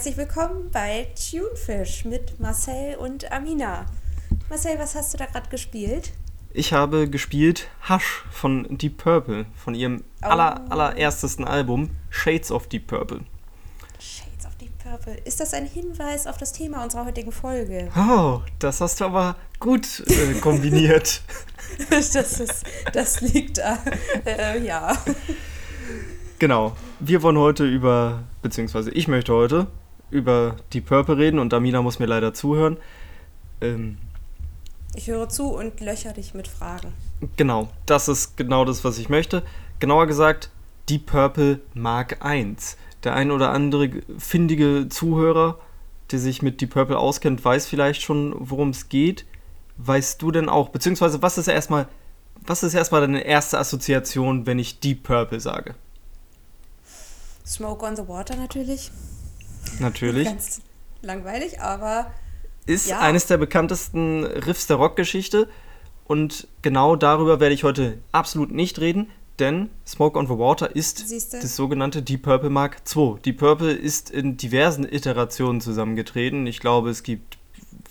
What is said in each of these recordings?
Herzlich willkommen bei Tunefish mit Marcel und Amina. Marcel, was hast du da gerade gespielt? Ich habe gespielt Hush von Deep Purple, von ihrem oh. aller, allererstesten Album Shades of Deep Purple. Shades of Deep Purple. Ist das ein Hinweis auf das Thema unserer heutigen Folge? Oh, das hast du aber gut äh, kombiniert. das, ist, das liegt da. Äh, ja. Genau. Wir wollen heute über, beziehungsweise ich möchte heute über die Purple reden und Amina muss mir leider zuhören. Ähm, ich höre zu und löcher dich mit Fragen. Genau, das ist genau das, was ich möchte. Genauer gesagt, die Purple Mark 1. Der ein oder andere findige Zuhörer, der sich mit Deep Purple auskennt, weiß vielleicht schon, worum es geht. Weißt du denn auch, beziehungsweise was ist erstmal, was ist erstmal deine erste Assoziation, wenn ich Deep Purple sage? Smoke on the Water natürlich. Natürlich. Ganz langweilig, aber. Ist ja. eines der bekanntesten Riffs der Rockgeschichte. Und genau darüber werde ich heute absolut nicht reden, denn Smoke on the Water ist Siehste? das sogenannte Deep Purple Mark II. Deep Purple ist in diversen Iterationen zusammengetreten. Ich glaube, es gibt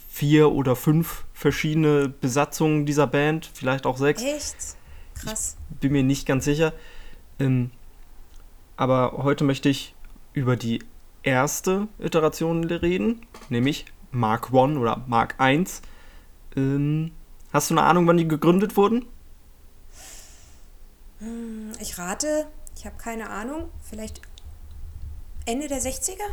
vier oder fünf verschiedene Besatzungen dieser Band, vielleicht auch sechs. Echt? Krass. Ich bin mir nicht ganz sicher. Ähm, aber heute möchte ich über die erste Iteration reden, nämlich Mark I oder Mark I. Ähm, hast du eine Ahnung, wann die gegründet wurden? Hm, ich rate, ich habe keine Ahnung, vielleicht Ende der 60er?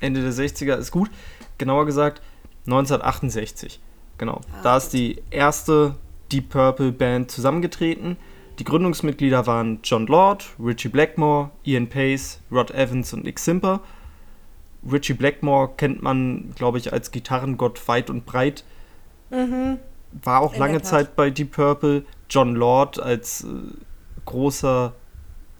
Ende der 60er ist gut. Genauer gesagt 1968. Genau. Ah, da ist die erste Deep Purple Band zusammengetreten. Die Gründungsmitglieder waren John Lord, Richie Blackmore, Ian Pace, Rod Evans und Nick Simper. Richie Blackmore kennt man, glaube ich, als Gitarrengott weit und breit. Mhm. War auch In lange Zeit bei Deep Purple. John Lord als äh, großer,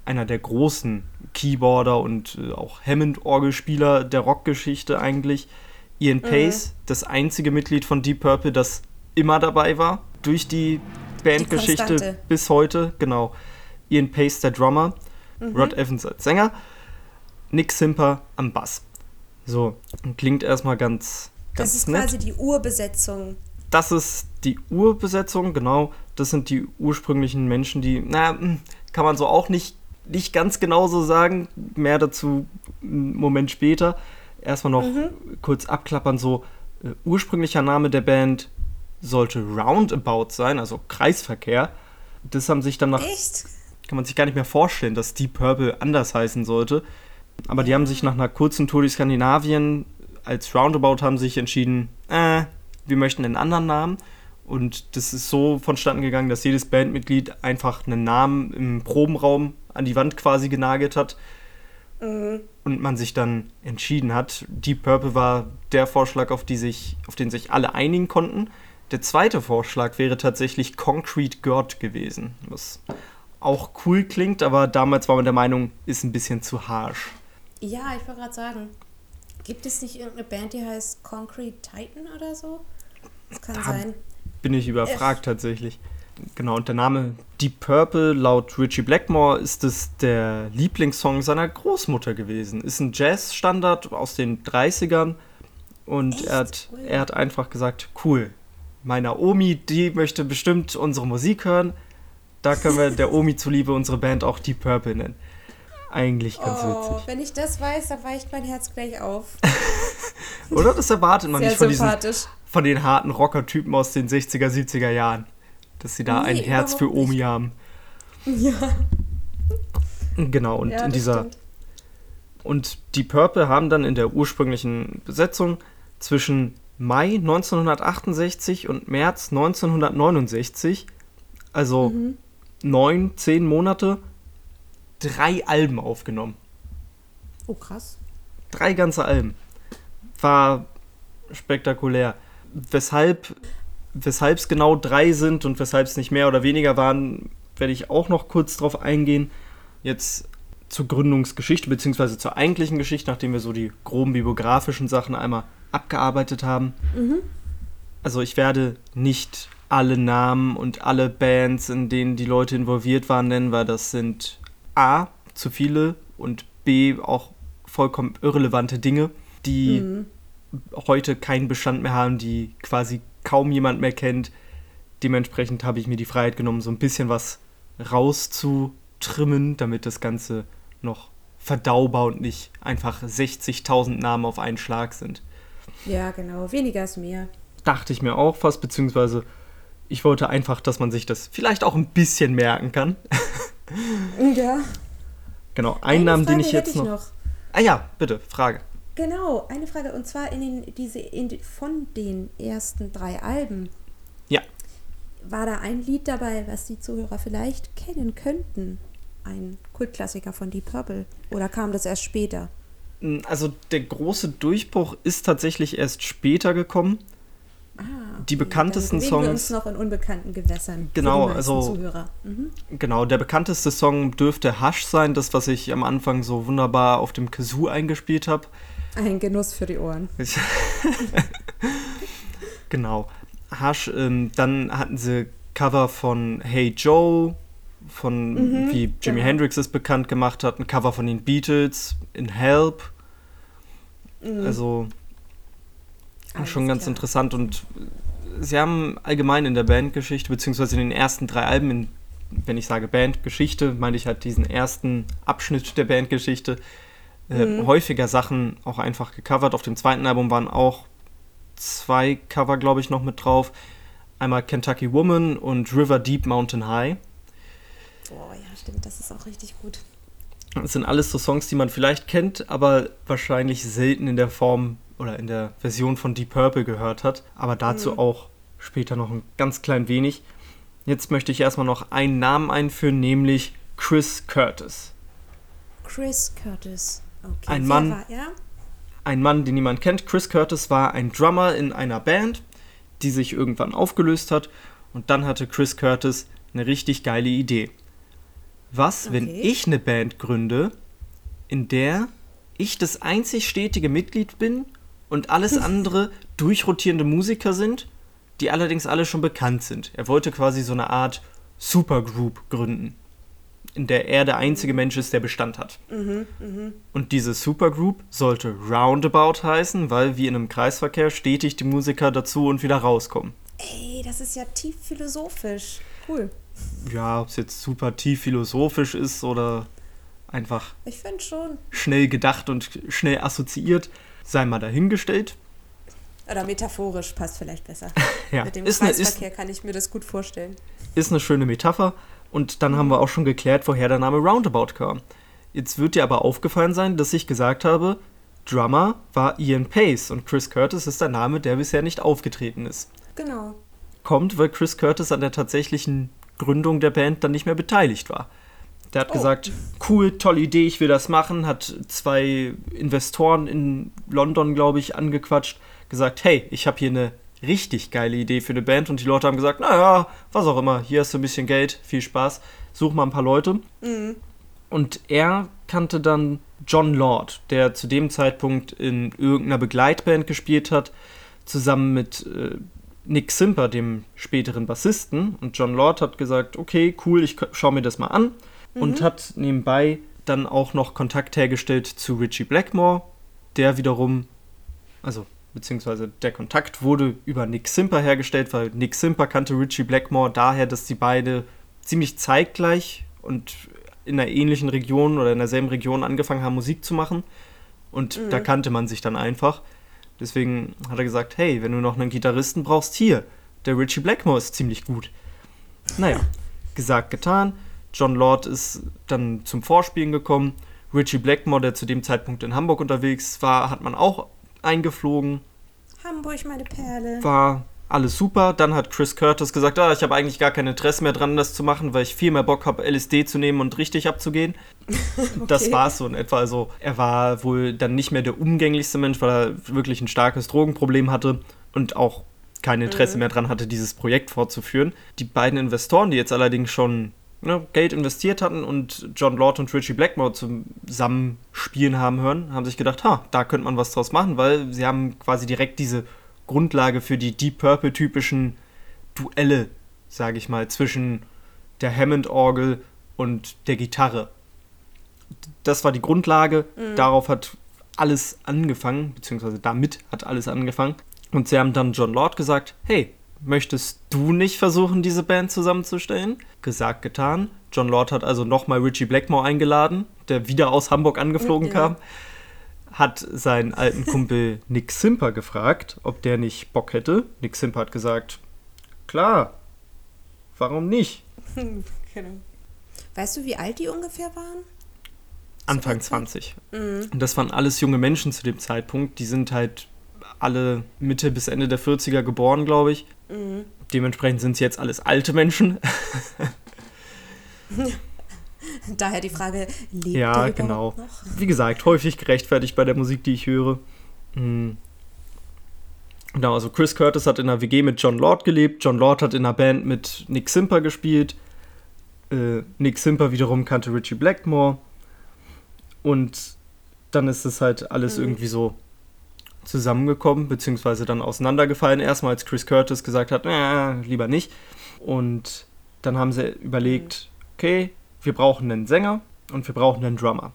einer der großen Keyboarder und äh, auch Hammond-Orgelspieler der Rockgeschichte eigentlich. Ian mhm. Pace, mhm. das einzige Mitglied von Deep Purple, das immer dabei war. Durch die Bandgeschichte bis heute, genau. Ian Pace, der Drummer, mhm. Rod Evans als Sänger, Nick Simper am Bass. So, klingt erstmal ganz, ganz Das ist nett. quasi die Urbesetzung. Das ist die Urbesetzung, genau. Das sind die ursprünglichen Menschen, die, na, hm, kann man so auch nicht, nicht ganz genauso sagen. Mehr dazu einen Moment später. Erstmal noch mhm. kurz abklappern, so äh, ursprünglicher Name der Band sollte Roundabout sein, also Kreisverkehr. Das haben sich dann nach. Echt? Kann man sich gar nicht mehr vorstellen, dass Deep Purple anders heißen sollte. Aber die haben sich nach einer kurzen Tour durch Skandinavien als Roundabout haben sich entschieden, äh, wir möchten einen anderen Namen. Und das ist so vonstatten gegangen, dass jedes Bandmitglied einfach einen Namen im Probenraum an die Wand quasi genagelt hat. Mhm. Und man sich dann entschieden hat. Deep Purple war der Vorschlag, auf, sich, auf den sich alle einigen konnten. Der zweite Vorschlag wäre tatsächlich Concrete God gewesen, was auch cool klingt, aber damals war man der Meinung, ist ein bisschen zu harsh. Ja, ich wollte gerade sagen, gibt es nicht irgendeine Band, die heißt Concrete Titan oder so? Das kann da sein. Bin ich überfragt F tatsächlich. Genau, und der Name Deep Purple laut Richie Blackmore ist es der Lieblingssong seiner Großmutter gewesen. Ist ein Jazzstandard aus den 30ern und Echt? er hat, er hat einfach gesagt, cool, meiner Omi, die möchte bestimmt unsere Musik hören. Da können wir der Omi zuliebe unsere Band auch Deep Purple nennen. Eigentlich ganz oh, witzig. Wenn ich das weiß, dann weicht mein Herz gleich auf. Oder? Das erwartet man Sehr nicht von diesen von den harten Rocker-Typen aus den 60er, 70er Jahren. Dass sie da nee, ein Herz für Omi nicht. haben. Ja. Genau, und ja, in dieser. Stimmt. Und die Purple haben dann in der ursprünglichen Besetzung zwischen Mai 1968 und März 1969, also mhm. neun, zehn Monate, drei Alben aufgenommen. Oh, krass. Drei ganze Alben. War spektakulär. Weshalb weshalb es genau drei sind und weshalb es nicht mehr oder weniger waren, werde ich auch noch kurz drauf eingehen. Jetzt zur Gründungsgeschichte, beziehungsweise zur eigentlichen Geschichte, nachdem wir so die groben bibliografischen Sachen einmal abgearbeitet haben. Mhm. Also ich werde nicht alle Namen und alle Bands, in denen die Leute involviert waren, nennen, weil das sind A, zu viele und B, auch vollkommen irrelevante Dinge. die mhm. heute keinen Bestand mehr haben, die quasi kaum jemand mehr kennt. Dementsprechend habe ich mir die Freiheit genommen, so ein bisschen was rauszutrimmen, damit das Ganze noch verdaubar und nicht einfach 60.000 Namen auf einen Schlag sind. Ja, genau. Weniger ist mehr. Dachte ich mir auch fast, beziehungsweise ich wollte einfach, dass man sich das vielleicht auch ein bisschen merken kann. ja. Genau, ein Namen, den ich jetzt noch, ich noch. Ah ja, bitte, Frage. Genau, eine Frage und zwar in den, diese, in, von den ersten drei Alben. Ja. War da ein Lied dabei, was die Zuhörer vielleicht kennen könnten? Ein Kultklassiker von Deep Purple? Oder kam das erst später? Also der große Durchbruch ist tatsächlich erst später gekommen. Ah. Die bekanntesten Songs. Wir uns noch in unbekannten Gewässern. Genau, also. Mhm. Genau, der bekannteste Song dürfte Hush sein, das, was ich am Anfang so wunderbar auf dem Kazoo eingespielt habe. Ein Genuss für die Ohren. genau. Hush, ähm, dann hatten sie Cover von Hey Joe, von mhm, wie Jimi genau. Hendrix es bekannt gemacht hat, ein Cover von den Beatles, in Help. Mhm. Also alles schon ganz klar. interessant und sie haben allgemein in der Bandgeschichte, beziehungsweise in den ersten drei Alben, in, wenn ich sage Bandgeschichte, meine ich halt diesen ersten Abschnitt der Bandgeschichte, äh, mhm. häufiger Sachen auch einfach gecovert. Auf dem zweiten Album waren auch zwei Cover, glaube ich, noch mit drauf. Einmal Kentucky Woman und River Deep Mountain High. Boah, ja, stimmt, das ist auch richtig gut. Das sind alles so Songs, die man vielleicht kennt, aber wahrscheinlich selten in der Form oder in der Version von Deep Purple gehört hat. Aber dazu mhm. auch später noch ein ganz klein wenig. Jetzt möchte ich erstmal noch einen Namen einführen, nämlich Chris Curtis. Chris Curtis. Okay. Ein Mann, war, ja? ein Mann, den niemand kennt. Chris Curtis war ein Drummer in einer Band, die sich irgendwann aufgelöst hat. Und dann hatte Chris Curtis eine richtig geile Idee. Was, okay. wenn ich eine Band gründe, in der ich das einzig stetige Mitglied bin und alles andere durchrotierende Musiker sind, die allerdings alle schon bekannt sind. Er wollte quasi so eine Art Supergroup gründen, in der er der einzige Mensch ist, der Bestand hat. Mhm, mh. Und diese Supergroup sollte Roundabout heißen, weil wie in einem Kreisverkehr stetig die Musiker dazu und wieder rauskommen. Ey, das ist ja tief philosophisch. Cool. Ja, ob es jetzt super tief philosophisch ist oder einfach ich schon. schnell gedacht und schnell assoziiert sei mal dahingestellt. Oder metaphorisch passt vielleicht besser. ja. Mit dem ist Kreisverkehr eine, ist, kann ich mir das gut vorstellen. Ist eine schöne Metapher. Und dann haben wir auch schon geklärt, woher der Name Roundabout kam. Jetzt wird dir aber aufgefallen sein, dass ich gesagt habe, Drummer war Ian Pace und Chris Curtis ist der Name, der bisher nicht aufgetreten ist. Genau. Kommt, weil Chris Curtis an der tatsächlichen Gründung der Band dann nicht mehr beteiligt war. Der hat oh. gesagt, cool, tolle Idee, ich will das machen, hat zwei Investoren in London, glaube ich, angequatscht, gesagt, hey, ich habe hier eine richtig geile Idee für eine Band und die Leute haben gesagt, naja, was auch immer, hier hast du ein bisschen Geld, viel Spaß, such mal ein paar Leute. Mhm. Und er kannte dann John Lord, der zu dem Zeitpunkt in irgendeiner Begleitband gespielt hat, zusammen mit äh, Nick Simper, dem späteren Bassisten. Und John Lord hat gesagt, okay, cool, ich schaue mir das mal an mhm. und hat nebenbei dann auch noch Kontakt hergestellt zu Richie Blackmore, der wiederum, also beziehungsweise der Kontakt wurde über Nick Simper hergestellt, weil Nick Simper kannte Richie Blackmore daher, dass die beide ziemlich zeitgleich und in einer ähnlichen Region oder in derselben Region angefangen haben, Musik zu machen. Und mhm. da kannte man sich dann einfach. Deswegen hat er gesagt, hey, wenn du noch einen Gitarristen brauchst, hier, der Richie Blackmore ist ziemlich gut. Naja, gesagt, getan. John Lord ist dann zum Vorspielen gekommen. Richie Blackmore, der zu dem Zeitpunkt in Hamburg unterwegs war, hat man auch eingeflogen. Hamburg, meine Perle. War alles super. Dann hat Chris Curtis gesagt, ah, ich habe eigentlich gar kein Interesse mehr dran, das zu machen, weil ich viel mehr Bock habe, LSD zu nehmen und richtig abzugehen. okay. Das war es so in etwa. Also er war wohl dann nicht mehr der umgänglichste Mensch, weil er wirklich ein starkes Drogenproblem hatte und auch kein Interesse mhm. mehr dran hatte, dieses Projekt fortzuführen. Die beiden Investoren, die jetzt allerdings schon ne, Geld investiert hatten und John Lord und Richie Blackmore zusammen spielen haben hören, haben sich gedacht, ha, da könnte man was draus machen, weil sie haben quasi direkt diese Grundlage für die Deep Purple typischen Duelle, sage ich mal, zwischen der Hammond-Orgel und der Gitarre. Das war die Grundlage. Mhm. Darauf hat alles angefangen, beziehungsweise damit hat alles angefangen. Und sie haben dann John Lord gesagt, hey, möchtest du nicht versuchen, diese Band zusammenzustellen? Gesagt, getan. John Lord hat also nochmal Richie Blackmore eingeladen, der wieder aus Hamburg angeflogen Ja. kam. Hat seinen alten Kumpel Nick Simper gefragt, ob der nicht Bock hätte. Nick Simper hat gesagt, klar, warum nicht? Genau. Weißt du, wie alt die ungefähr waren? Anfang der Zeit? 20. Und das waren alles junge Menschen zu dem Zeitpunkt. Die sind halt alle Mitte bis Ende der 40er geboren, glaube ich. Dementsprechend sind es jetzt alles alte Menschen. Daher die Frage, lebt Ja, genau. noch? Wie gesagt, häufig gerechtfertigt bei der Musik, die ich höre. Mhm. Genau, also Chris Curtis hat in einer WG mit John Lord gelebt. John Lord hat in einer Band mit Nick Simper gespielt. Äh, Nick Simper wiederum kannte Richie Blackmore. Und dann ist es halt alles irgendwie so zusammengekommen, beziehungsweise dann auseinandergefallen. Erstmal, als Chris Curtis gesagt hat, äh, lieber nicht. Und dann haben sie überlegt, okay, wir brauchen einen Sänger und wir brauchen einen Drummer.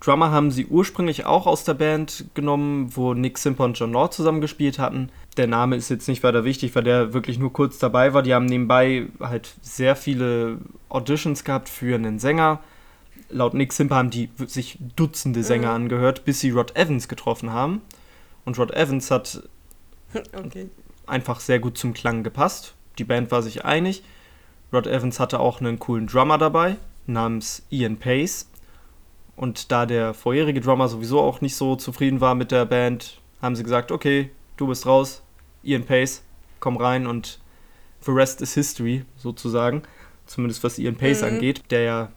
Drummer haben sie ursprünglich auch aus der Band genommen, wo Nick Simper und John Lord zusammengespielt hatten. Der Name ist jetzt nicht weiter wichtig, weil der wirklich nur kurz dabei war. Die haben nebenbei halt sehr viele Auditions gehabt für einen Sänger. Laut Nick Simper haben die sich Dutzende Sänger angehört, bis sie Rod Evans getroffen haben. Und Rod Evans hat Okay. einfach sehr gut zum Klang gepasst. Die Band war sich einig. Rod Evans hatte auch einen coolen Drummer dabei, namens Ian Pace. Und da der vorherige Drummer sowieso auch nicht so zufrieden war mit der Band, haben sie gesagt, okay, du bist raus, Ian Pace, komm rein und the rest is history, sozusagen. Zumindest was Ian Pace Mhm. angeht, der ja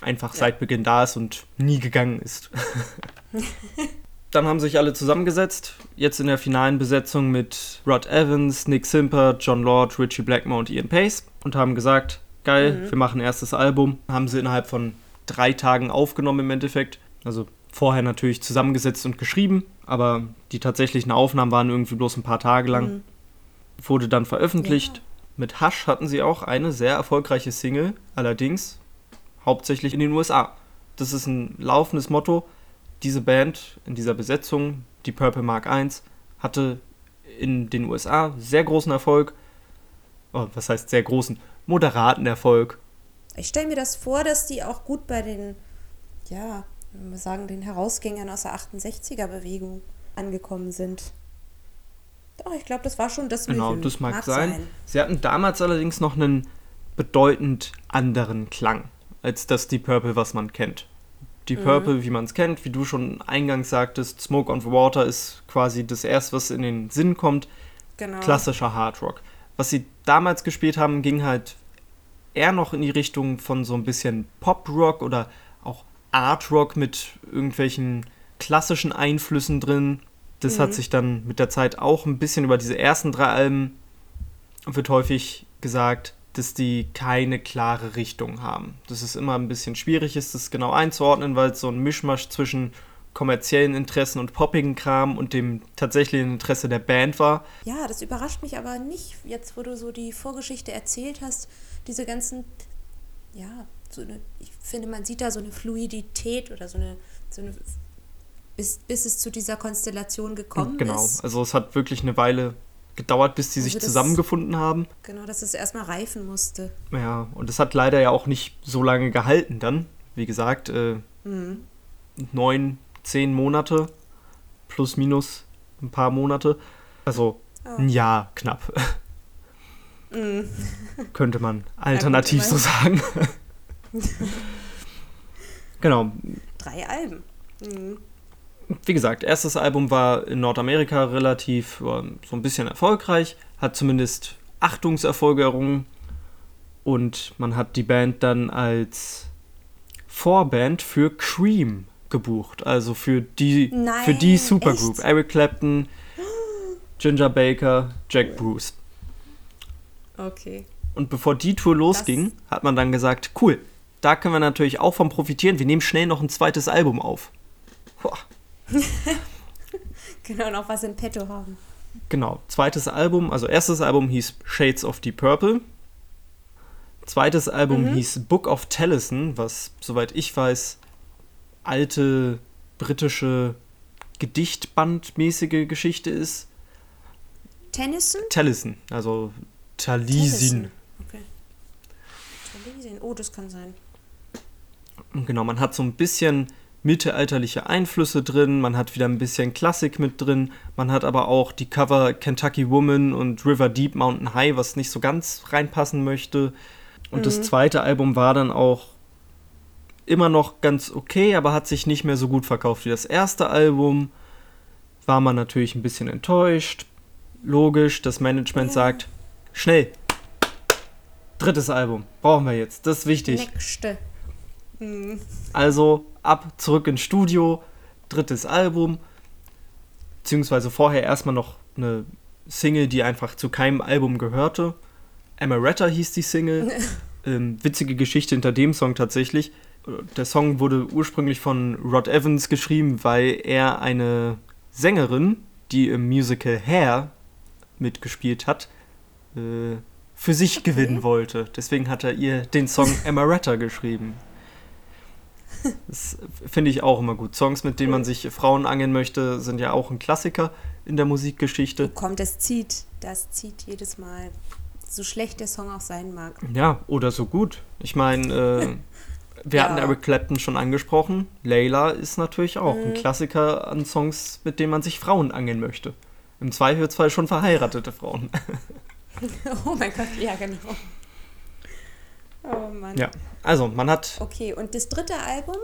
einfach Ja. seit Beginn da ist und nie gegangen ist. Dann haben sich alle zusammengesetzt, jetzt in der finalen Besetzung mit Rod Evans, Nick Simper, John Lord, Richie Blackmore und Ian Pace und haben gesagt, geil, wir machen erstes Album. Haben sie innerhalb von drei Tagen aufgenommen im Endeffekt. Also vorher natürlich zusammengesetzt und geschrieben, aber die tatsächlichen Aufnahmen waren irgendwie bloß ein paar Tage lang. Mhm. Wurde dann veröffentlicht. Ja. Mit Hush hatten sie auch eine sehr erfolgreiche Single, allerdings hauptsächlich in den USA. Das ist ein laufendes Motto. Diese Band in dieser Besetzung, die Purple Mark I, hatte in den USA sehr großen Erfolg. Oh, was heißt sehr großen? Moderaten Erfolg. Ich stelle mir das vor, dass die auch gut bei den, ja, wenn wir sagen, den Herausgängern aus der 68er-Bewegung angekommen sind. Doch, ich glaube, das war schon das Genau, das mag, sein. Sie hatten damals allerdings noch einen bedeutend anderen Klang als das Deep Purple, was man kennt. Deep Purple, wie man es kennt, wie du schon eingangs sagtest, Smoke on the Water ist quasi das erste, was in den Sinn kommt. Genau. Klassischer Hard Rock. Was sie damals gespielt haben, ging halt eher noch in die Richtung von so ein bisschen Pop-Rock oder auch Art Rock mit irgendwelchen klassischen Einflüssen drin. Das hat sich dann mit der Zeit auch ein bisschen über diese ersten drei Alben wird häufig gesagt, dass die keine klare Richtung haben. Dass es immer ein bisschen schwierig ist, das genau einzuordnen, weil es so ein Mischmasch zwischen kommerziellen Interessen und poppigen Kram und dem tatsächlichen Interesse der Band war. Ja, das überrascht mich aber nicht, jetzt wo du so die Vorgeschichte erzählt hast, diese ganzen, ja, so eine, ich finde, man sieht da so eine Fluidität oder so eine, so eine bis, bis es zu dieser Konstellation gekommen genau, ist. also es hat wirklich eine Weile gedauert, bis die Also sich das- zusammengefunden haben. Genau, dass es erstmal reifen musste. Ja, und es hat leider ja auch nicht so lange gehalten dann. Wie gesagt, äh, Mhm. neun, zehn Monate plus minus ein paar Monate. Also Oh. ein Jahr knapp. Mhm. Könnte man alternativ so sagen. genau. Drei Alben. Mhm. Wie gesagt, erstes Album war in Nordamerika relativ so ein bisschen erfolgreich, hat zumindest Achtungserfolge errungen und man hat die Band dann als Vorband für Cream gebucht, also für die Nein, für die Supergroup. echt? Eric Clapton, Ginger Baker, Jack Bruce. Okay. Und bevor die Tour losging, hat man dann gesagt, cool, da können wir natürlich auch von profitieren. Wir nehmen schnell noch ein zweites Album auf. Boah. Genau, noch was in petto haben. Genau, zweites Album, also erstes Album hieß Shades of Deep Purple. Zweites Album hieß Book of Tellison, was, soweit ich weiß, alte britische Gedichtbandmäßige Geschichte ist. Tennyson? Tellison, also Talisin. Okay. Talisin. Oh, das kann sein. Genau, man hat so ein bisschen mittelalterliche Einflüsse drin, man hat wieder ein bisschen Klassik mit drin, man hat aber auch die Cover Kentucky Woman und River Deep Mountain High, was nicht so ganz reinpassen möchte. Und mhm. das zweite Album war dann auch immer noch ganz okay, aber hat sich nicht mehr so gut verkauft wie das erste Album. War man natürlich ein bisschen enttäuscht. Logisch, das Management ja. sagt, schnell, drittes Album, brauchen wir jetzt, das ist wichtig. Nächste. Mhm. Also ab, zurück ins Studio, drittes Album, beziehungsweise vorher erstmal noch eine Single, die einfach zu keinem Album gehörte. Amaretta hieß die Single. ähm, witzige Geschichte hinter dem Song tatsächlich. Der Song wurde ursprünglich von Rod Evans geschrieben, weil er eine Sängerin, die im Musical Hair mitgespielt hat, äh, für sich okay. gewinnen wollte. Deswegen hat er ihr den Song Amaretta geschrieben. Das finde ich auch immer gut. Songs, mit denen man sich Frauen angeln möchte, sind ja auch ein Klassiker in der Musikgeschichte. Oh, komm, das zieht. Das zieht jedes Mal. So schlecht der Song auch sein mag. Ja, oder so gut. Ich meine, äh, wir ja. hatten Eric Clapton schon angesprochen. Layla ist natürlich auch mhm. ein Klassiker an Songs, mit denen man sich Frauen angeln möchte. Im Zweifelsfall schon verheiratete Frauen. oh mein Gott, ja, genau. Oh Mann. Ja, also man hat. Okay, und das dritte Album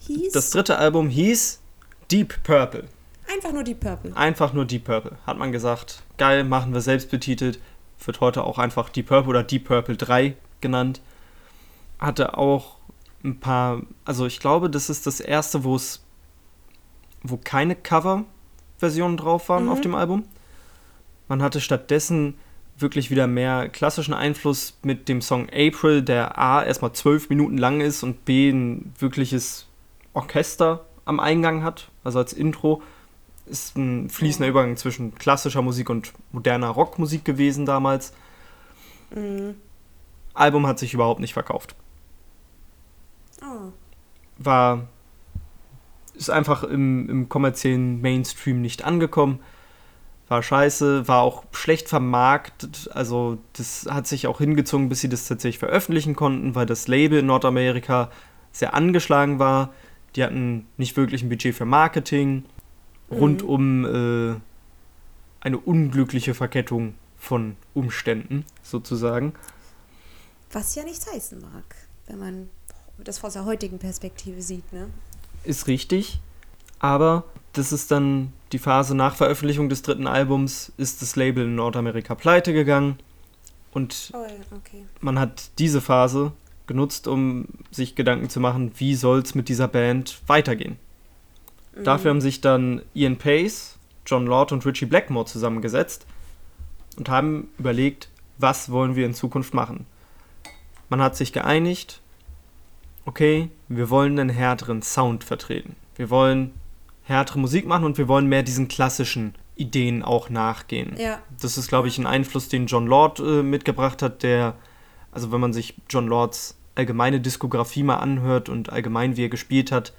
hieß. Das dritte Album hieß Deep Purple. Einfach nur Deep Purple. Einfach nur Deep Purple. Hat man gesagt, geil, machen wir selbst betitelt. Wird heute auch einfach Deep Purple oder Deep Purple 3 genannt. Hatte auch ein paar, also ich glaube, das ist das erste, wo es, wo keine Cover-Versionen drauf waren mhm. auf dem Album. Man hatte stattdessen wirklich wieder mehr klassischen Einfluss mit dem Song April, der A erstmal zwölf Minuten lang ist und B ein wirkliches Orchester am Eingang hat, also als Intro. Ist ein fließender Übergang zwischen klassischer Musik und moderner Rockmusik gewesen damals. Mhm. Album hat sich überhaupt nicht verkauft. Oh. War. Ist einfach im, im kommerziellen Mainstream nicht angekommen war scheiße, war auch schlecht vermarktet. Also das hat sich auch hingezogen, bis sie das tatsächlich veröffentlichen konnten, weil das Label in Nordamerika sehr angeschlagen war. Die hatten nicht wirklich ein Budget für Marketing. Mhm. Rund um äh, eine unglückliche Verkettung von Umständen sozusagen. Was ja nichts heißen mag, wenn man das aus der heutigen Perspektive sieht, ne? Ist richtig. Aber das ist dann die Phase nach Veröffentlichung des dritten Albums, ist das Label in Nordamerika pleite gegangen. Und oh okay. man hat diese Phase genutzt, um sich Gedanken zu machen, wie soll es mit dieser Band weitergehen. Mhm. Dafür haben sich dann Ian Pace, John Lord und Richie Blackmore zusammengesetzt und haben überlegt, was wollen wir in Zukunft machen. Man hat sich geeinigt, okay, wir wollen einen härteren Sound vertreten. Wir wollen härtere Musik machen und wir wollen mehr diesen klassischen Ideen auch nachgehen. Ja. Das ist, glaube ich, ein Einfluss, den John Lord äh, mitgebracht hat, der, also wenn man sich John Lords allgemeine Diskografie mal anhört und allgemein, wie er gespielt hat,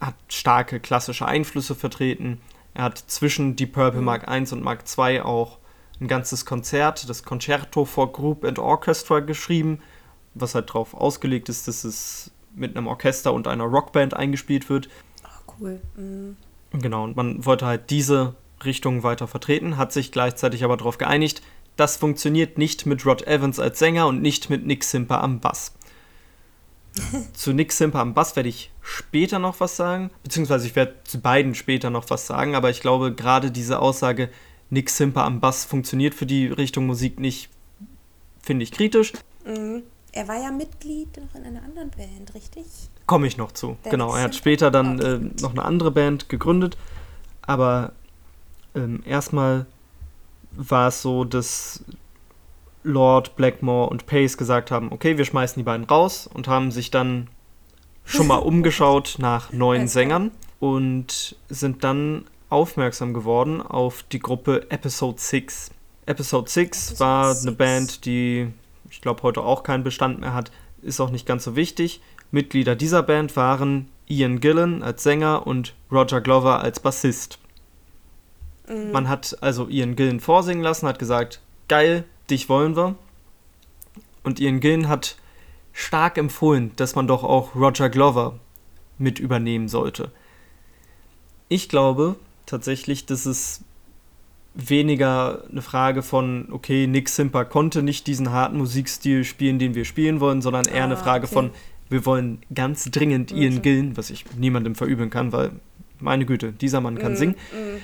hat starke klassische Einflüsse vertreten. Er hat zwischen Deep Purple mhm. Mark I und Mark II auch ein ganzes Konzert, das Concerto for Group and Orchestra geschrieben, was halt darauf ausgelegt ist, dass es mit einem Orchester und einer Rockband eingespielt wird cool. Mhm. Genau, und man wollte halt diese Richtung weiter vertreten, hat sich gleichzeitig aber darauf geeinigt, das funktioniert nicht mit Rod Evans als Sänger und nicht mit Nick Simper am Bass. zu Nick Simper am Bass werde ich später noch was sagen, beziehungsweise ich werde zu beiden später noch was sagen, aber ich glaube, gerade diese Aussage, Nick Simper am Bass funktioniert für die Richtung Musik nicht, finde ich kritisch. Mhm. Er war ja Mitglied noch in einer anderen Band, richtig? Komme ich noch zu. Der genau, er hat später dann äh, noch eine andere Band gegründet. Aber ähm, erstmal war es so, dass Lord, Blackmore und Pace gesagt haben, okay, wir schmeißen die beiden raus und haben sich dann schon mal umgeschaut nach neuen Sängern und sind dann aufmerksam geworden auf die Gruppe Episode 6. Episode 6 war eine Band, die ich glaube heute auch keinen Bestand mehr hat, ist auch nicht ganz so wichtig. Mitglieder dieser Band waren Ian Gillan als Sänger und Roger Glover als Bassist. Mhm. Man hat also Ian Gillan vorsingen lassen, hat gesagt, geil, dich wollen wir. Und Ian Gillan hat stark empfohlen, dass man doch auch Roger Glover mit übernehmen sollte. Ich glaube tatsächlich, dass es weniger eine Frage von, okay, Nick Simper konnte nicht diesen harten Musikstil spielen, den wir spielen wollen, sondern eher ah, eine Frage okay. von, wir wollen ganz dringend okay. Ian Gillen, was ich niemandem verübeln kann, weil, meine Güte, dieser Mann kann mm, singen. Mm.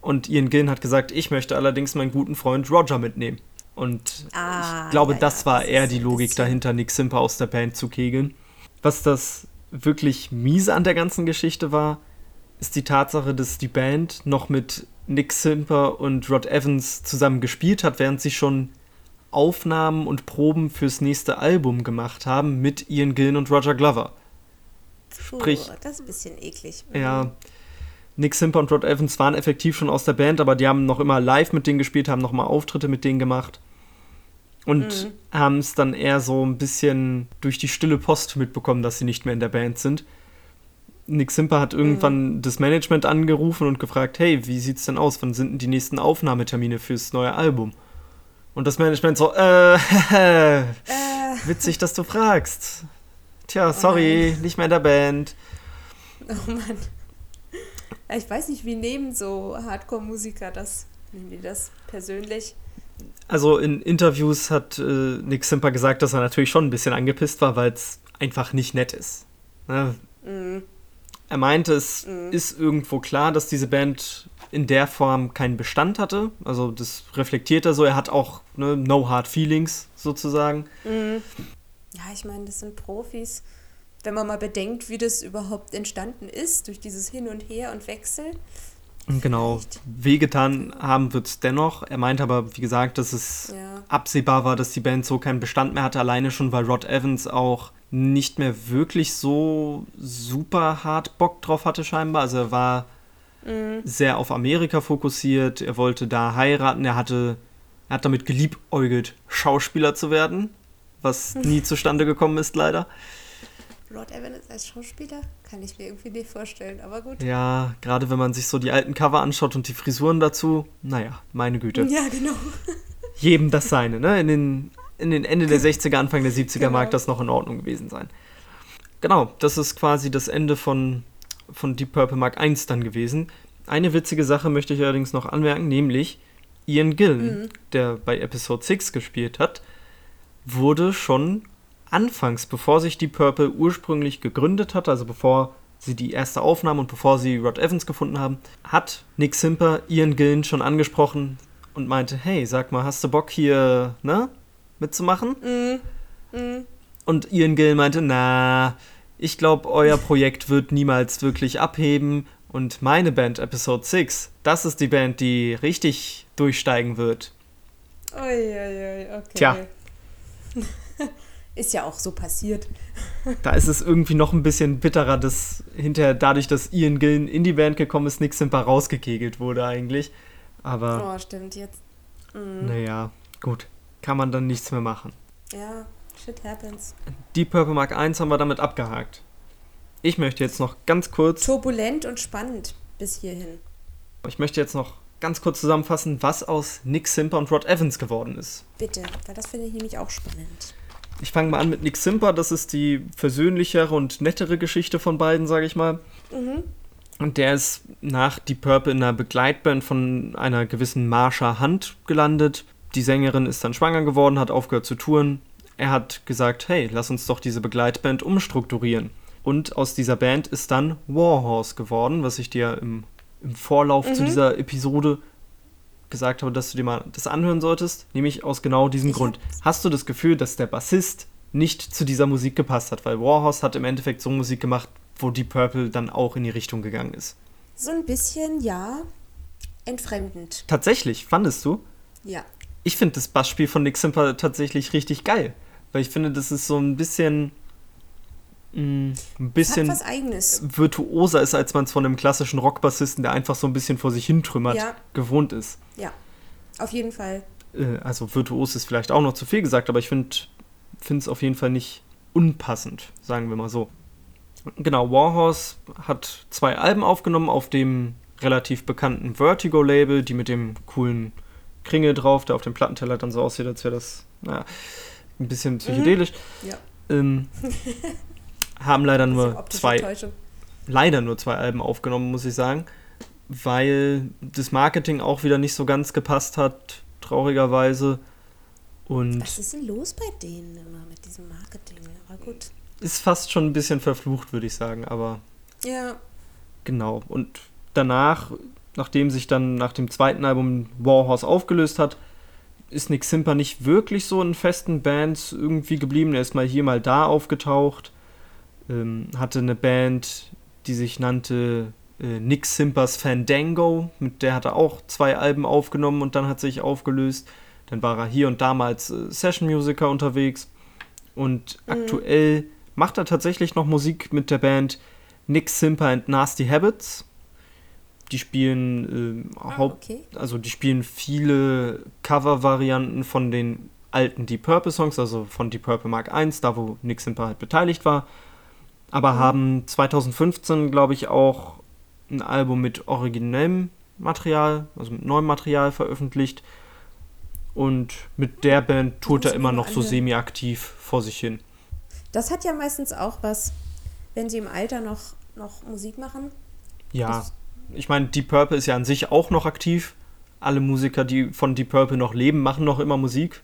Und Ian Gillen hat gesagt, ich möchte allerdings meinen guten Freund Roger mitnehmen. Und ah, ich glaube, ja, das war eher die Logik dahinter, Nick Simper aus der Band zu kegeln. Was das wirklich miese an der ganzen Geschichte war, ist die Tatsache, dass die Band noch mit Nick Simper und Rod Evans zusammen gespielt hat, während sie schon Aufnahmen und Proben fürs nächste Album gemacht haben mit Ian Gillen und Roger Glover. Sprich, Puh, das ist ein bisschen eklig. Mhm. Ja. Nick Simper und Rod Evans waren effektiv schon aus der Band, aber die haben noch immer live mit denen gespielt, haben noch mal Auftritte mit denen gemacht und mhm. haben es dann eher so ein bisschen durch die stille Post mitbekommen, dass sie nicht mehr in der Band sind. Nick Simper hat irgendwann mhm. das Management angerufen und gefragt, hey, wie sieht's denn aus? Wann sind denn die nächsten Aufnahmetermine fürs neue Album? Und das Management so, äh, äh. witzig, dass du fragst. Tja, oh sorry, oh nicht mehr in der Band. Oh Mann. Ich weiß nicht, wie nehmen so Hardcore-Musiker das? Nehmen die das persönlich? Also in Interviews hat äh, Nick Simper gesagt, dass er natürlich schon ein bisschen angepisst war, weil es einfach nicht nett ist. Ne? Mhm. Er meinte, es mhm. ist irgendwo klar, dass diese Band in der Form keinen Bestand hatte. Also das reflektiert er so. Er hat auch ne, no hard feelings sozusagen. Mhm. Ja, ich meine, das sind Profis. Wenn man mal bedenkt, wie das überhaupt entstanden ist, durch dieses Hin und Her und Wechsel. Genau, wehgetan haben wird es dennoch. Er meint aber, wie gesagt, dass es ja. absehbar war, dass die Band so keinen Bestand mehr hatte, alleine schon, weil Rod Evans auch nicht mehr wirklich so super hart Bock drauf hatte scheinbar. Also er war mhm. sehr auf Amerika fokussiert, er wollte da heiraten, er hatte, er hat damit geliebäugelt, Schauspieler zu werden, was nie zustande gekommen ist leider. Rod Evans als Schauspieler? Kann ich mir irgendwie nicht vorstellen, aber gut. Ja, gerade wenn man sich so die alten Cover anschaut und die Frisuren dazu, naja, meine Güte. Ja, genau. Jedem das seine, ne? In den in den Ende der 60er, Anfang der 70er genau. mag das noch in Ordnung gewesen sein. Genau, das ist quasi das Ende von, von Deep Purple Mark I dann gewesen. Eine witzige Sache möchte ich allerdings noch anmerken, nämlich Ian Gillen, mhm. der bei Episode 6 gespielt hat, wurde schon anfangs, bevor sich Deep Purple ursprünglich gegründet hat, also bevor sie die erste Aufnahme und bevor sie Rod Evans gefunden haben, hat Nick Simper Ian Gillen schon angesprochen und meinte, hey, sag mal, hast du Bock hier, ne, mitzumachen. Mm. Mm. Und Ian Gill meinte, na, ich glaube, euer Projekt wird niemals wirklich abheben. Und meine Band, Episode 6, das ist die Band, die richtig durchsteigen wird. Uiuiui, okay. Tja. ist ja auch so passiert. da ist es irgendwie noch ein bisschen bitterer, dass hinterher dadurch, dass Ian Gillen in die Band gekommen ist, Nick Simper rausgekegelt wurde eigentlich. Aber. Oh, stimmt, jetzt. Mm. Naja, gut kann man dann nichts mehr machen. Ja, shit happens. Deep Purple Mark 1 haben wir damit abgehakt. Ich möchte jetzt noch ganz kurz. Turbulent und spannend bis hierhin. Ich möchte jetzt noch ganz kurz zusammenfassen, was aus Nick Simper und Rod Evans geworden ist. Bitte, weil das finde ich nämlich auch spannend. Ich fange mal an mit Nick Simper. Das ist die versöhnlichere und nettere Geschichte von beiden, sage ich mal. Mhm. Und der ist nach Deep Purple in einer Begleitband von einer gewissen Marsha Hunt gelandet. Die Sängerin ist dann schwanger geworden, hat aufgehört zu touren. Er hat gesagt, hey, lass uns doch diese Begleitband umstrukturieren. Und aus dieser Band ist dann Warhorse geworden, was ich dir im, im Vorlauf mhm. zu dieser Episode gesagt habe, dass du dir mal das anhören solltest, nämlich aus genau diesem ich Grund. Hast du das Gefühl, dass der Bassist nicht zu dieser Musik gepasst hat? Weil Warhorse hat im Endeffekt so Musik gemacht, wo Deep Purple dann auch in die Richtung gegangen ist. So ein bisschen, ja, entfremdend. Tatsächlich, fandest du? Ja ich finde das Bassspiel von Nick Simper tatsächlich richtig geil. Weil ich finde, das ist so ein bisschen. Ein bisschen virtuoser ist, als man es von einem klassischen Rockbassisten, der einfach so ein bisschen vor sich hintrümmert, ja. gewohnt ist. Ja, auf jeden Fall. Äh, also virtuos ist vielleicht auch noch zu viel gesagt, aber ich finde es auf jeden Fall nicht unpassend, sagen wir mal so. Genau, Warhorse hat zwei Alben aufgenommen auf dem relativ bekannten Vertigo-Label, die mit dem coolen Kringel drauf, der auf dem Plattenteller dann so aussieht, als wäre das, naja, ein bisschen psychedelisch. Mhm. Ja. Ähm, haben leider nur optische zwei, Täuschung. leider nur zwei Alben aufgenommen, muss ich sagen, weil das Marketing auch wieder nicht so ganz gepasst hat, traurigerweise. Und Was ist denn los bei denen immer mit diesem Marketing? Aber gut. ist fast schon ein bisschen verflucht, würde ich sagen, aber Ja. genau. Und danach, nachdem sich dann nach dem zweiten Album Warhorse aufgelöst hat, ist Nick Simper nicht wirklich so in festen Bands irgendwie geblieben. Er ist mal hier, mal da aufgetaucht. Ähm, hatte eine Band, die sich nannte äh, Nick Simpers Fandango. Mit der hat er auch zwei Alben aufgenommen und dann hat sich aufgelöst. Dann war er hier und da mal als äh, Session-Musiker unterwegs. Und aktuell macht er tatsächlich noch Musik mit der Band Nick Simper and Nasty Habits. Die spielen ähm, Ah, Haupt okay. also die spielen viele Cover-Varianten von den alten Deep Purple Songs, also von Deep Purple Mark I, da wo Nick Simper halt beteiligt war. Aber haben 2015, glaube ich, auch ein Album mit originellem Material, also mit neuem Material veröffentlicht. Und mit der Band tourt er ich immer noch so semi-aktiv vor sich hin. Das hat ja meistens auch was, wenn sie im Alter noch, noch Musik machen. Ja, Das- ich meine, Deep Purple ist ja an sich auch noch aktiv. Alle Musiker, die von Deep Purple noch leben, machen noch immer Musik.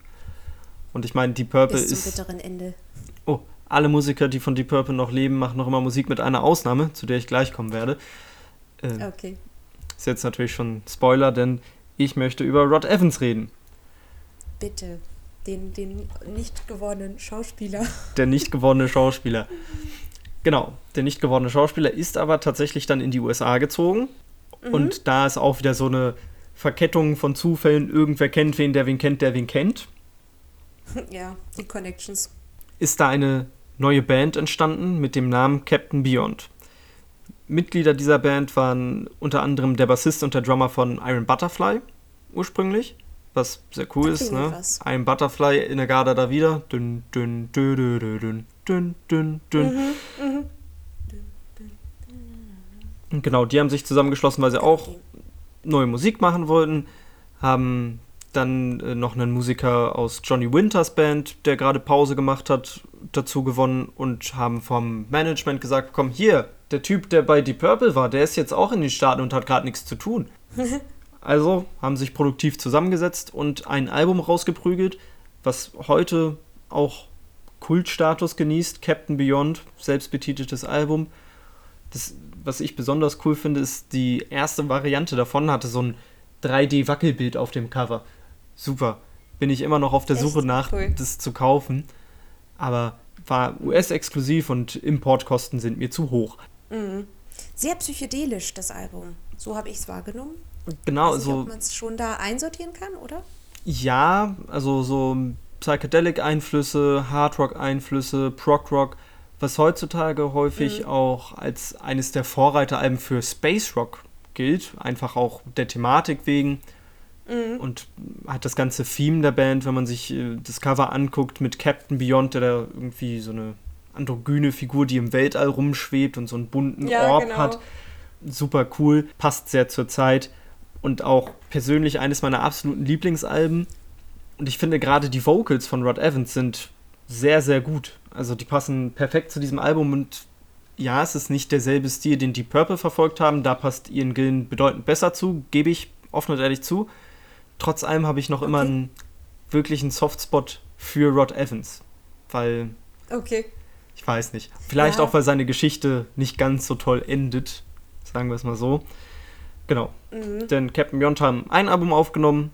Und ich meine, Deep Purple Bis zum ist. bitteren Ende. Oh, alle Musiker, die von Deep Purple noch leben, machen noch immer Musik mit einer Ausnahme, zu der ich gleich kommen werde. Äh, Okay. Ist jetzt natürlich schon Spoiler, denn ich möchte über Rod Evans reden. Bitte. Den, den nicht gewordenen Schauspieler. Der nicht gewordene Schauspieler. Genau, der nicht gewordene Schauspieler ist aber tatsächlich dann in die USA gezogen. Und da ist auch wieder so eine Verkettung von Zufällen. Irgendwer kennt wen, der wen kennt, der wen kennt. ja, die Connections. ist da eine neue Band entstanden mit dem Namen Captain Beyond. Mitglieder dieser Band waren unter anderem der Bassist und der Drummer von Iron Butterfly ursprünglich, was sehr cool Da ist. Ne? was. Iron Butterfly in der Garde da wieder. Dün, dün, dü, dü, dü, dün, dün, dün, dün. Mhm. Und Genau, die haben sich zusammengeschlossen, weil sie auch neue Musik machen wollten, haben dann äh, noch einen Musiker aus Johnny Winters Band, der gerade Pause gemacht hat, dazu gewonnen und haben vom Management gesagt, komm hier, der Typ, der bei Deep Purple war, der ist jetzt auch in den Staaten und hat gerade nichts zu tun. also haben sich produktiv zusammengesetzt und ein Album rausgeprügelt, was heute auch Kultstatus genießt, Captain Beyond, selbstbetiteltes Album. Das, was ich besonders cool finde, ist die erste Variante davon hatte so ein 3D-Wackelbild auf dem Cover. Super. Bin ich immer noch auf der Echt? Suche nach, Cool. das zu kaufen. Aber war US-exklusiv und Importkosten sind mir zu hoch. Mhm. Sehr psychedelisch, das Album. So habe ich es wahrgenommen. Genau, Weiß nicht, so ob man es schon da einsortieren kann, oder? ja, also so Psychedelic-Einflüsse, Hardrock-Einflüsse, Prog-Rock, was heutzutage häufig auch als eines der Vorreiteralben für Space Rock gilt, einfach auch der Thematik wegen. Und hat das ganze Theme der Band, wenn man sich äh, das Cover anguckt mit Captain Beyond, der da irgendwie so eine androgyne Figur, die im Weltall rumschwebt und so einen bunten Ja, Orb genau. hat. Super cool, passt sehr zur Zeit und auch persönlich eines meiner absoluten Lieblingsalben. Und ich finde gerade die Vocals von Rod Evans sind sehr, sehr gut. Also die passen perfekt zu diesem Album und ja, es ist nicht derselbe Stil, den die Purple verfolgt haben. Da passt Ian Gillen bedeutend besser zu, gebe ich offen und ehrlich zu. Trotz allem habe ich noch immer Okay. einen wirklichen Softspot für Rod Evans. Weil, Okay. ich weiß nicht. Vielleicht Ja. auch, weil seine Geschichte nicht ganz so toll endet. Sagen wir es mal so. Genau. Mhm. Denn Captain Beyond haben ein Album aufgenommen,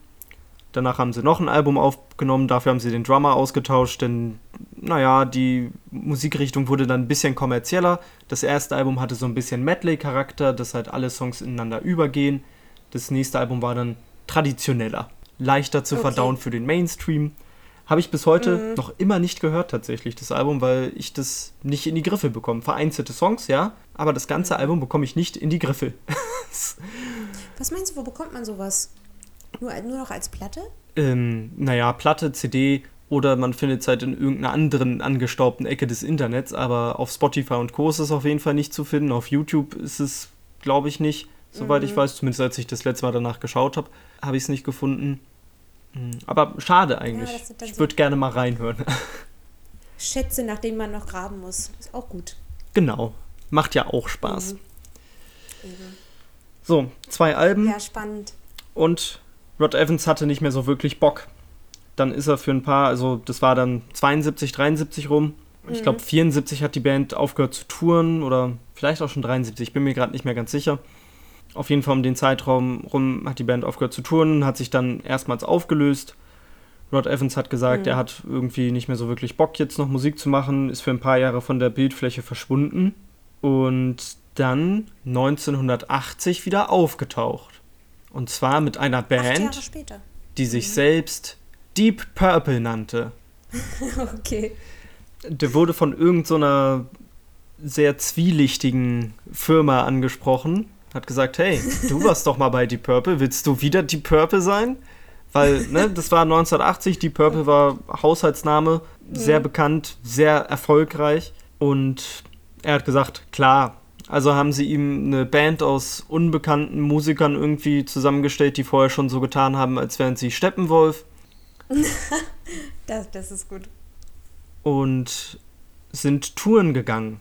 danach haben sie noch ein Album aufgenommen, dafür haben sie den Drummer ausgetauscht, denn, naja, die Musikrichtung wurde dann ein bisschen kommerzieller. Das erste Album hatte so ein bisschen Medley-Charakter, dass halt alle Songs ineinander übergehen. Das nächste Album war dann traditioneller, leichter zu Okay. verdauen für den Mainstream. Habe ich bis heute noch immer nicht gehört tatsächlich, das Album, weil ich das nicht in die Griffe bekomme. Vereinzelte Songs, ja, aber das ganze Album bekomme ich nicht in die Griffe. Was meinst du, wo bekommt man sowas? Nur, nur noch als Platte? ähm, naja, Platte, CD oder man findet es halt in irgendeiner anderen angestaubten Ecke des Internets, aber auf Spotify und Co. ist es auf jeden Fall nicht zu finden. Auf YouTube ist es, glaube ich, nicht, soweit mhm. ich weiß, zumindest als ich das letzte Mal danach geschaut habe, habe ich es nicht gefunden. Hm, aber schade eigentlich. Ja, ich würde so gerne mal reinhören. Schätze, nach denen man noch graben muss. Ist auch gut. Genau. Macht ja auch Spaß. Mhm. So, zwei Alben. Ja, spannend. Und Rod Evans hatte nicht mehr so wirklich Bock. Dann ist er für ein paar, also das war dann 72, 73 rum. Mhm. Ich glaube, 74 hat die Band aufgehört zu touren oder vielleicht auch schon 73, ich bin mir gerade nicht mehr ganz sicher. Auf jeden Fall um den Zeitraum rum hat die Band aufgehört zu touren, hat sich dann erstmals aufgelöst. Rod Evans hat gesagt, mhm. er hat irgendwie nicht mehr so wirklich Bock, jetzt noch Musik zu machen, ist für ein paar Jahre von der Bildfläche verschwunden und dann 1980 wieder aufgetaucht. Und zwar mit einer Band, die sich mhm. selbst Deep Purple nannte. okay. Der wurde von irgendeiner so sehr zwielichtigen Firma angesprochen. Hat gesagt, hey, du warst doch mal bei Deep Purple, willst du wieder Deep Purple sein? Weil, ne, das war 1980, Deep Purple war Haushaltsname, sehr mhm. bekannt, sehr erfolgreich. Und er hat gesagt, klar, also haben sie ihm eine Band aus unbekannten Musikern irgendwie zusammengestellt, die vorher schon so getan haben, als wären sie Steppenwolf. das, das ist gut. Und sind Touren gegangen.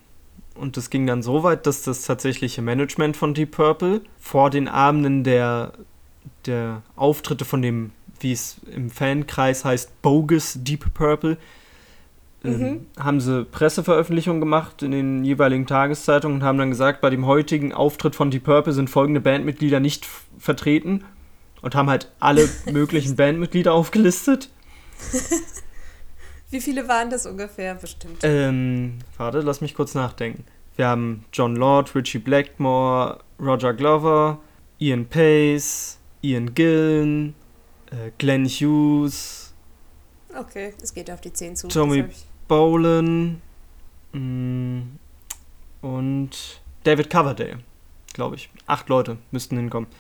Und das ging dann so weit, dass das tatsächliche Management von Deep Purple vor den Abenden der, der Auftritte von dem, wie es im Fankreis heißt, Bogus Deep Purple, ähm, mhm. haben sie Presseveröffentlichungen gemacht in den jeweiligen Tageszeitungen und haben dann gesagt, bei dem heutigen Auftritt von Deep Purple sind folgende Bandmitglieder nicht vertreten und haben halt alle möglichen Bandmitglieder aufgelistet. Wie viele waren das ungefähr bestimmt? Ähm, warte, lass mich kurz nachdenken. Wir haben John Lord, Richie Blackmore, Roger Glover, Ian Pace, Ian Gillen, äh, Glenn Hughes. Okay, es geht auf die 10 zu. Tommy Bolan mm, und David Coverdale, glaube ich. Acht Leute müssten hinkommen.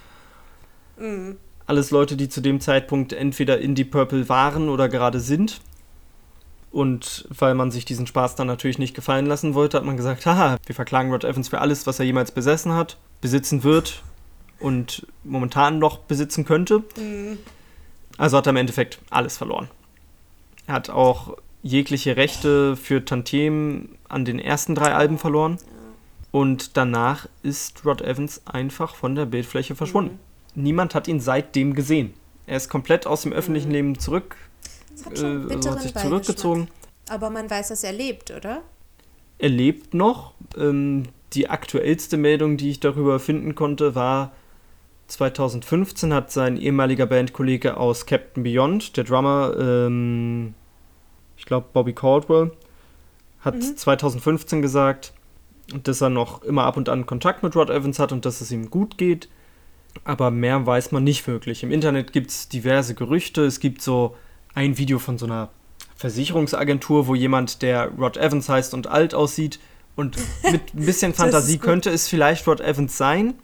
Mhm. Alles Leute, die zu dem Zeitpunkt entweder in Deep Purple waren oder gerade sind. Und weil man sich diesen Spaß dann natürlich nicht gefallen lassen wollte, hat man gesagt, haha, wir verklagen Rod Evans für alles, was er jemals besessen hat, besitzen wird und momentan noch besitzen könnte. Mhm. Also hat er im Endeffekt alles verloren. Er hat auch jegliche Rechte für Tantiem an den ersten drei Alben verloren. Und danach ist Rod Evans einfach von der Bildfläche verschwunden. Mhm. Niemand hat ihn seitdem gesehen. Er ist komplett aus dem öffentlichen mhm. Leben zurück, hat, äh, also hat sich zurückgezogen. Aber man weiß, dass er lebt, oder? Er lebt noch. Ähm, die aktuellste Meldung, die ich darüber finden konnte, war 2015 hat sein ehemaliger Bandkollege aus Captain Beyond, der Drummer, ähm, ich glaube Bobby Caldwell, hat mhm. 2015 gesagt, dass er noch immer ab und an Kontakt mit Rod Evans hat und dass es ihm gut geht. Aber mehr weiß man nicht wirklich. Im Internet gibt es diverse Gerüchte. Es gibt so ein Video von so einer Versicherungsagentur, wo jemand, der Rod Evans heißt und alt aussieht und mit ein bisschen Fantasie könnte es vielleicht Rod Evans sein.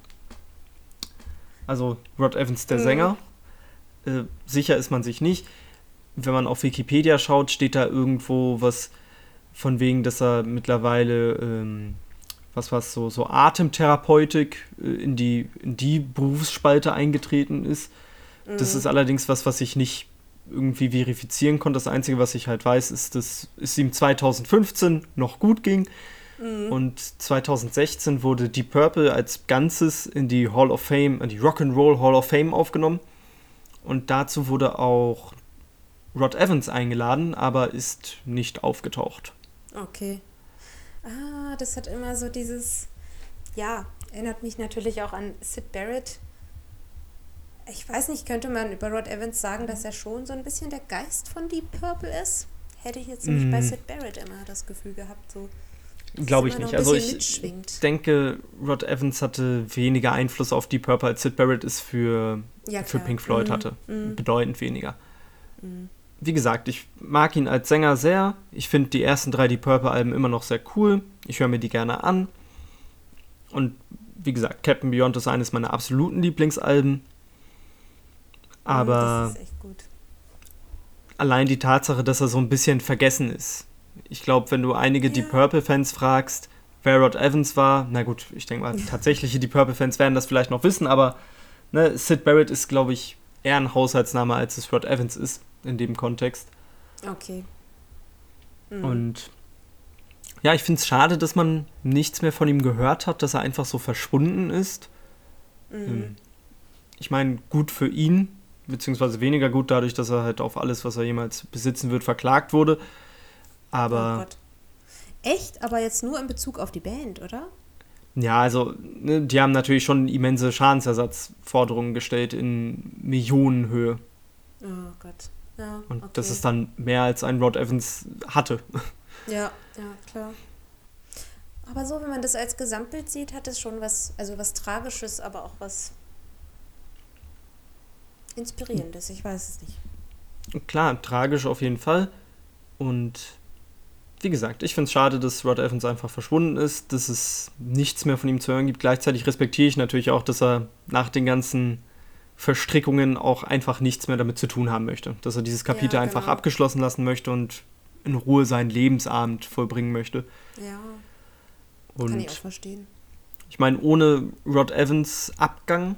Also Rod Evans, der mhm. Sänger. Äh, sicher ist man sich nicht wenn man auf Wikipedia schaut, steht da irgendwo was von wegen, dass er mittlerweile, ähm, was war so, so Atemtherapeutik äh, in, die, in die Berufsspalte eingetreten ist. Mhm. Das ist allerdings was, was ich nicht irgendwie verifizieren konnte. Das Einzige, was ich halt weiß, ist, dass es ihm 2015 noch gut ging. Mhm. Und 2016 wurde Deep Purple als Ganzes in die Hall of Fame, in die Rock'n'Roll Hall of Fame aufgenommen. Und dazu wurde auch Rod Evans eingeladen, aber ist nicht aufgetaucht. Okay. Ah, das hat immer so dieses, ja, erinnert mich natürlich auch an Sid Barrett. Ich weiß nicht, könnte man über Rod Evans sagen, dass er schon so ein bisschen der Geist von Deep Purple ist? Hätte ich jetzt nämlich mm. bei Sid Barrett immer das Gefühl gehabt, so. Glaube ich nicht. Also ich denke, Rod Evans hatte weniger Einfluss auf Deep Purple als Sid Barrett es für, ja, für Pink Floyd mhm. hatte. Mhm. Bedeutend weniger. Mhm wie gesagt, ich mag ihn als Sänger sehr. Ich finde die ersten drei Deep Purple-Alben immer noch sehr cool. Ich höre mir die gerne an. Und wie gesagt, Captain Beyond ist eines meiner absoluten Lieblingsalben. Aber. Das ist echt gut. allein die Tatsache, dass er so ein bisschen vergessen ist. Ich glaube, wenn du einige ja. Deep Purple-Fans fragst, wer Rod Evans war, na gut, ich denke mal, tatsächliche Deep Purple-Fans werden das vielleicht noch wissen, aber ne, Sid Barrett ist, glaube ich, eher ein Haushaltsname, als es Rod Evans ist in dem Kontext. Okay. Mhm. Und ja, ich finde es schade, dass man nichts mehr von ihm gehört hat, dass er einfach so verschwunden ist. Mhm. Ich meine, gut für ihn, beziehungsweise weniger gut dadurch, dass er halt auf alles, was er jemals besitzen wird, verklagt wurde. Aber. Oh Gott. Echt? Aber jetzt nur in Bezug auf die Band, oder? Ja, also, ne, die haben natürlich schon immense Schadensersatzforderungen gestellt in Millionenhöhe. Oh Gott. Ja, Und okay. das ist dann mehr als ein Rod Evans hatte. Ja, ja, klar. Aber so, wenn man das als Gesamtbild sieht, hat es schon was, also was Tragisches, aber auch was Inspirierendes. Ich weiß es nicht. Klar, tragisch auf jeden Fall. Und wie gesagt, ich finde es schade, dass Rod Evans einfach verschwunden ist, dass es nichts mehr von ihm zu hören gibt. Gleichzeitig respektiere ich natürlich auch, dass er nach den ganzen Verstrickungen auch einfach nichts mehr damit zu tun haben möchte. Dass er dieses Kapitel ja, genau. einfach abgeschlossen lassen möchte und in Ruhe seinen Lebensabend vollbringen möchte. Ja. Und kann ich auch verstehen. Ich meine, ohne Rod Evans Abgang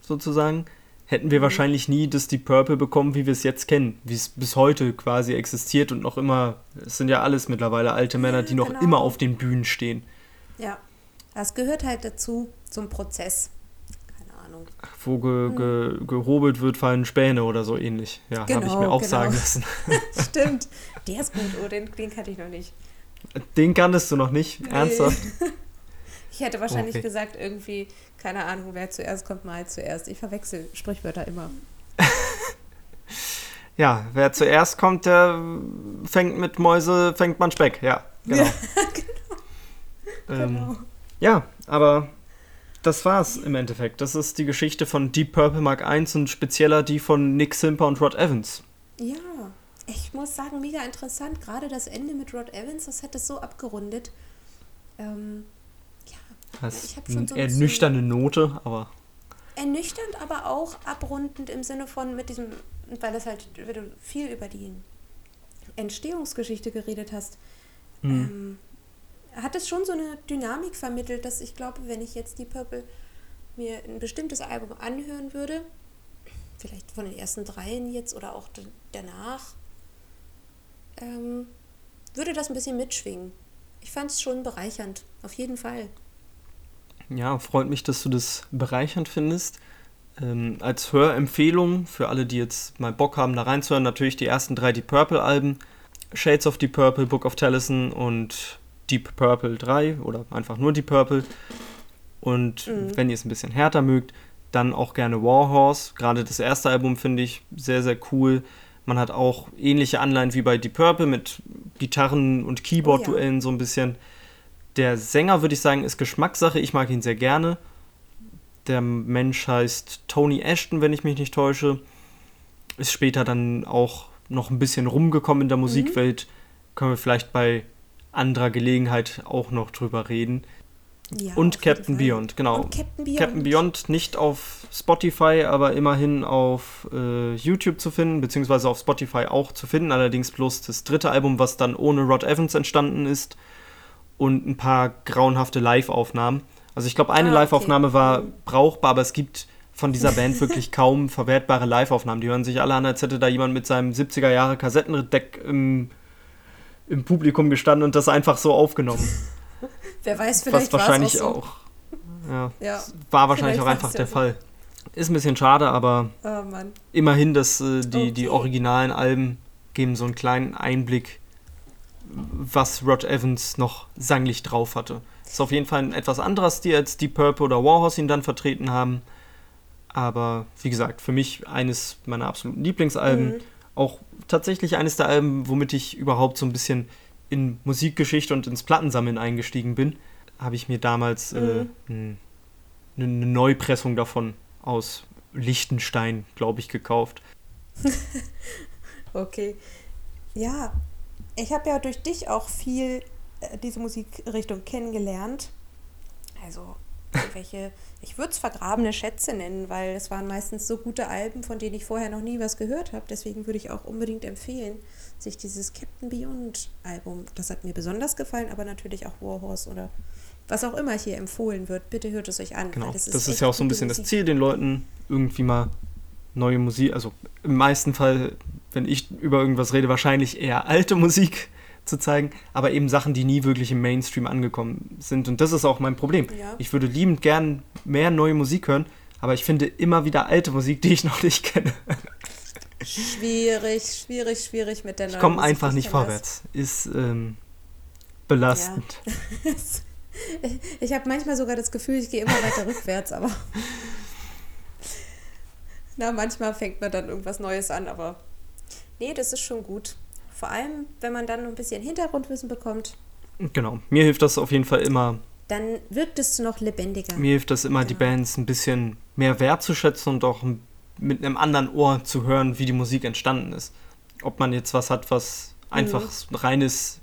sozusagen hätten wir mhm. wahrscheinlich nie das Deep Purple bekommen, wie wir es jetzt kennen, wie es bis heute quasi existiert und noch immer, es sind ja alles mittlerweile alte Männer, die noch genau. immer auf den Bühnen stehen. Ja, das gehört halt dazu, zum Prozess. Keine Ahnung. Wo ge, ge, mhm. gehobelt wird, fallen Späne oder so ähnlich. Ja, genau, habe ich mir auch genau. sagen lassen. Stimmt, der ist gut, oh, den, den kannte ich noch nicht. Den kanntest du noch nicht? Nee. Ernsthaft? Ich hätte wahrscheinlich okay. gesagt, irgendwie, keine Ahnung, wer zuerst kommt, mal zuerst. Ich verwechsel Sprichwörter immer. ja, wer zuerst kommt, der fängt mit Mäuse, fängt man Speck. Ja, genau. Ja, genau. Ähm, genau. ja aber das war's im Endeffekt. Das ist die Geschichte von Deep Purple Mark I und spezieller die von Nick Simper und Rod Evans. Ja, ich muss sagen, mega interessant. Gerade das Ende mit Rod Evans, das hat es so abgerundet. Ähm, das habe schon so eine ernüchternde Note, aber. Ernüchternd, aber auch abrundend im Sinne von mit diesem, weil es halt, wenn du viel über die Entstehungsgeschichte geredet hast, mhm. ähm, hat es schon so eine Dynamik vermittelt, dass ich glaube, wenn ich jetzt die Purple mir ein bestimmtes Album anhören würde, vielleicht von den ersten dreien jetzt oder auch danach, ähm, würde das ein bisschen mitschwingen. Ich fand es schon bereichernd, auf jeden Fall. Ja, freut mich, dass du das bereichernd findest. Ähm, als Hörempfehlung für alle, die jetzt mal Bock haben, da reinzuhören, natürlich die ersten drei Deep Purple-Alben. Shades of Deep Purple, Book of Taliesin und Deep Purple 3 oder einfach nur Deep Purple. Und mhm. wenn ihr es ein bisschen härter mögt, dann auch gerne Warhorse. Gerade das erste Album finde ich sehr, sehr cool. Man hat auch ähnliche Anleihen wie bei Deep Purple mit Gitarren- und Keyboard-Duellen oh ja. so ein bisschen. Der Sänger, würde ich sagen, ist Geschmackssache. Ich mag ihn sehr gerne. Der Mensch heißt Tony Ashton, wenn ich mich nicht täusche. Ist später dann auch noch ein bisschen rumgekommen in der mhm. Musikwelt. Mhm. Können wir vielleicht bei anderer Gelegenheit auch noch drüber reden. Ja, und Captain Beyond, genau. Und Captain Beyond. Captain Beyond nicht auf Spotify, aber immerhin auf äh, YouTube zu finden, beziehungsweise auf Spotify auch zu finden. Allerdings bloß das dritte Album, was dann ohne Rod Evans entstanden ist und ein paar grauenhafte Live-Aufnahmen. Also ich glaube, eine ah, okay. Live-Aufnahme war brauchbar, aber es gibt von dieser Band wirklich kaum verwertbare Live-Aufnahmen. Die hören sich alle an, als hätte da jemand mit seinem 70er Jahre Kassettendeck im, im Publikum gestanden und das einfach so aufgenommen. Wer weiß, vielleicht Was wahrscheinlich auch, so. auch ja, ja, war wahrscheinlich auch einfach der so. Fall. Ist ein bisschen schade, aber oh, immerhin, dass äh, die, okay. die originalen Alben geben so einen kleinen Einblick was Rod Evans noch sanglich drauf hatte. Das ist auf jeden Fall ein etwas anderer Stil als Deep Purple oder Warhorse ihn dann vertreten haben. Aber wie gesagt, für mich eines meiner absoluten Lieblingsalben. Mhm. Auch tatsächlich eines der Alben, womit ich überhaupt so ein bisschen in Musikgeschichte und ins Plattensammeln eingestiegen bin. Habe ich mir damals äh, mhm. äh, eine Neupressung davon aus Liechtenstein, glaube ich, gekauft. okay. Ja, ich habe ja durch dich auch viel äh, diese Musikrichtung kennengelernt. Also irgendwelche, ich würde es vergrabene Schätze nennen, weil es waren meistens so gute Alben, von denen ich vorher noch nie was gehört habe. Deswegen würde ich auch unbedingt empfehlen, sich dieses Captain Beyond Album, das hat mir besonders gefallen, aber natürlich auch Warhorse oder was auch immer hier empfohlen wird, bitte hört es euch an. Genau, das ist, das ist ja auch so ein bisschen Musik. das Ziel, den Leuten irgendwie mal neue Musik, also im meisten Fall, wenn ich über irgendwas rede, wahrscheinlich eher alte Musik zu zeigen, aber eben Sachen, die nie wirklich im Mainstream angekommen sind. Und das ist auch mein Problem. Ja. Ich würde liebend gern mehr neue Musik hören, aber ich finde immer wieder alte Musik, die ich noch nicht kenne. Schwierig, schwierig, schwierig mit der neuen Ich komme einfach nicht vorwärts. Ist ähm, belastend. Ja. ich habe manchmal sogar das Gefühl, ich gehe immer weiter rückwärts, aber. Na, manchmal fängt man dann irgendwas Neues an, aber. Nee, das ist schon gut. Vor allem, wenn man dann ein bisschen Hintergrundwissen bekommt. Genau, mir hilft das auf jeden Fall immer. Dann wirkt es noch lebendiger. Mir hilft das immer, genau. die Bands ein bisschen mehr wertzuschätzen und auch mit einem anderen Ohr zu hören, wie die Musik entstanden ist. Ob man jetzt was hat, was einfach mhm. reines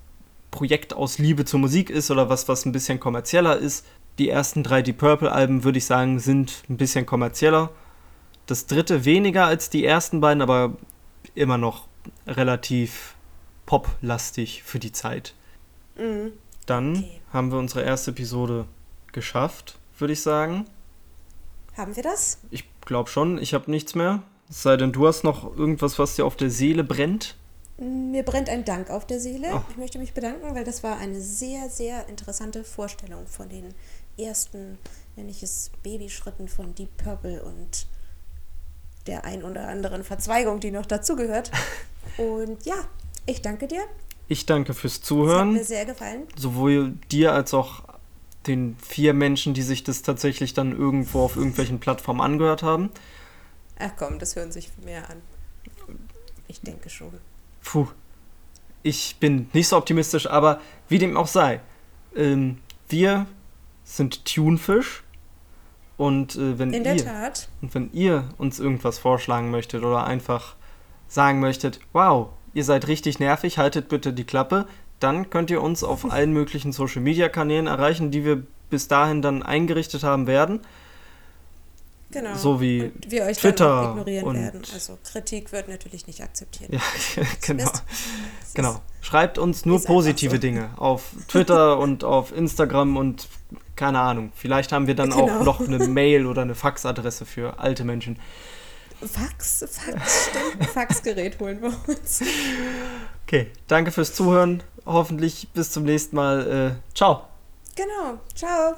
Projekt aus Liebe zur Musik ist oder was, was ein bisschen kommerzieller ist. Die ersten drei Deep Purple-Alben, würde ich sagen, sind ein bisschen kommerzieller. Das dritte weniger als die ersten beiden, aber immer noch relativ poplastig für die Zeit. Mhm. Dann okay. haben wir unsere erste Episode geschafft, würde ich sagen. Haben wir das? Ich glaube schon. Ich habe nichts mehr. Es sei denn, du hast noch irgendwas, was dir auf der Seele brennt. Mir brennt ein Dank auf der Seele. Oh. Ich möchte mich bedanken, weil das war eine sehr, sehr interessante Vorstellung von den ersten, wenn ich es Babyschritten von Deep Purple und der ein oder anderen Verzweigung, die noch dazugehört. Und ja, ich danke dir. Ich danke fürs Zuhören. Das hat mir sehr gefallen. Sowohl dir als auch den vier Menschen, die sich das tatsächlich dann irgendwo auf irgendwelchen Plattformen angehört haben. Ach komm, das hören sich mehr an. Ich denke schon. Puh. Ich bin nicht so optimistisch, aber wie dem auch sei. Ähm, wir sind Tunefish. Und äh, wenn In ihr, Tat. Und wenn ihr uns irgendwas vorschlagen möchtet oder einfach sagen möchtet, wow, ihr seid richtig nervig, haltet bitte die Klappe, dann könnt ihr uns auf allen möglichen Social Media Kanälen erreichen, die wir bis dahin dann eingerichtet haben werden. Genau. So wie und wir euch Twitter ignorieren werden. Also Kritik wird natürlich nicht akzeptiert. Ja, genau. genau. Schreibt uns nur positive so. Dinge auf Twitter und auf Instagram und keine Ahnung. Vielleicht haben wir dann genau. auch noch eine Mail oder eine Faxadresse für alte Menschen. Fax, Fax, stimmt. Faxgerät holen wir uns. Okay, danke fürs Zuhören. Hoffentlich bis zum nächsten Mal. Äh, ciao. Genau, ciao.